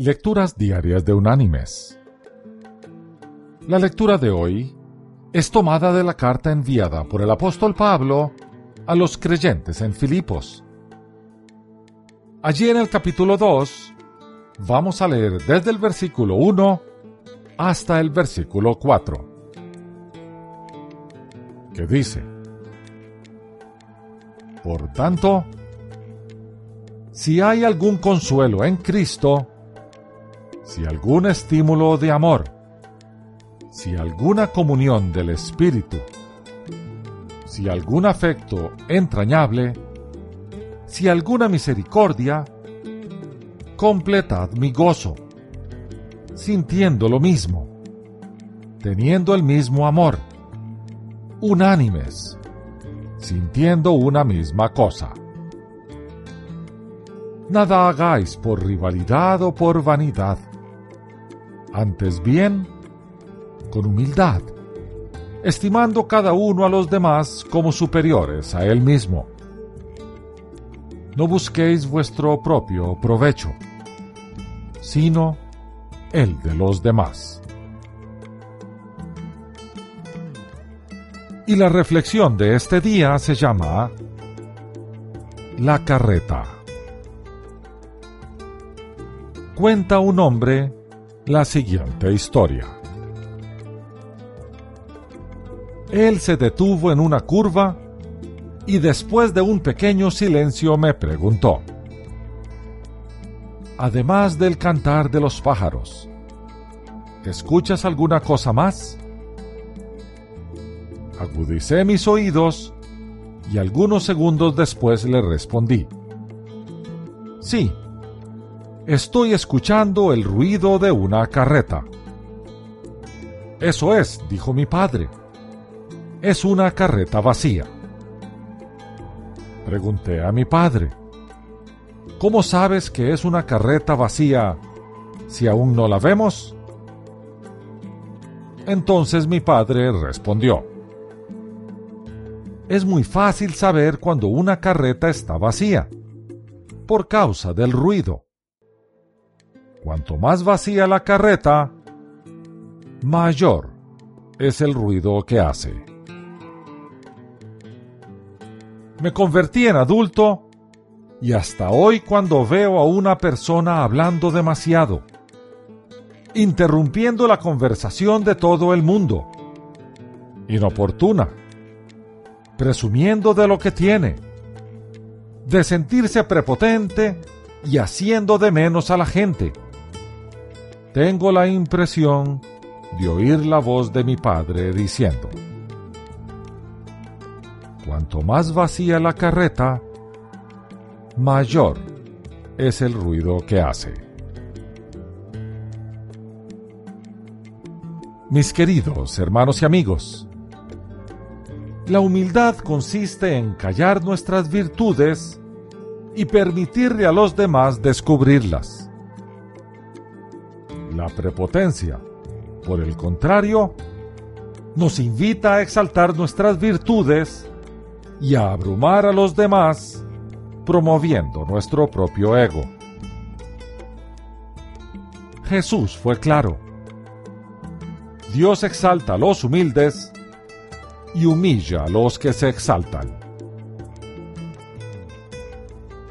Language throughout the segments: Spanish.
Lecturas Diarias de Unánimes. La lectura de hoy es tomada de la carta enviada por el apóstol Pablo a los creyentes en Filipos. Allí en el capítulo 2 vamos a leer desde el versículo 1 hasta el versículo 4, que dice, Por tanto, si hay algún consuelo en Cristo, si algún estímulo de amor, si alguna comunión del Espíritu, si algún afecto entrañable, si alguna misericordia, completad mi gozo, sintiendo lo mismo, teniendo el mismo amor, unánimes, sintiendo una misma cosa. Nada hagáis por rivalidad o por vanidad antes bien con humildad, estimando cada uno a los demás como superiores a él mismo. No busquéis vuestro propio provecho, sino el de los demás. Y la reflexión de este día se llama La carreta. Cuenta un hombre la siguiente historia. Él se detuvo en una curva y después de un pequeño silencio me preguntó, además del cantar de los pájaros, ¿escuchas alguna cosa más? Agudicé mis oídos y algunos segundos después le respondí, sí, Estoy escuchando el ruido de una carreta. Eso es, dijo mi padre. Es una carreta vacía. Pregunté a mi padre, ¿cómo sabes que es una carreta vacía si aún no la vemos? Entonces mi padre respondió, es muy fácil saber cuando una carreta está vacía, por causa del ruido. Cuanto más vacía la carreta, mayor es el ruido que hace. Me convertí en adulto y hasta hoy cuando veo a una persona hablando demasiado, interrumpiendo la conversación de todo el mundo, inoportuna, presumiendo de lo que tiene, de sentirse prepotente y haciendo de menos a la gente, tengo la impresión de oír la voz de mi padre diciendo, Cuanto más vacía la carreta, mayor es el ruido que hace. Mis queridos hermanos y amigos, la humildad consiste en callar nuestras virtudes y permitirle a los demás descubrirlas la prepotencia, por el contrario, nos invita a exaltar nuestras virtudes y a abrumar a los demás, promoviendo nuestro propio ego. Jesús fue claro. Dios exalta a los humildes y humilla a los que se exaltan.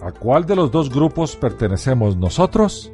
¿A cuál de los dos grupos pertenecemos nosotros?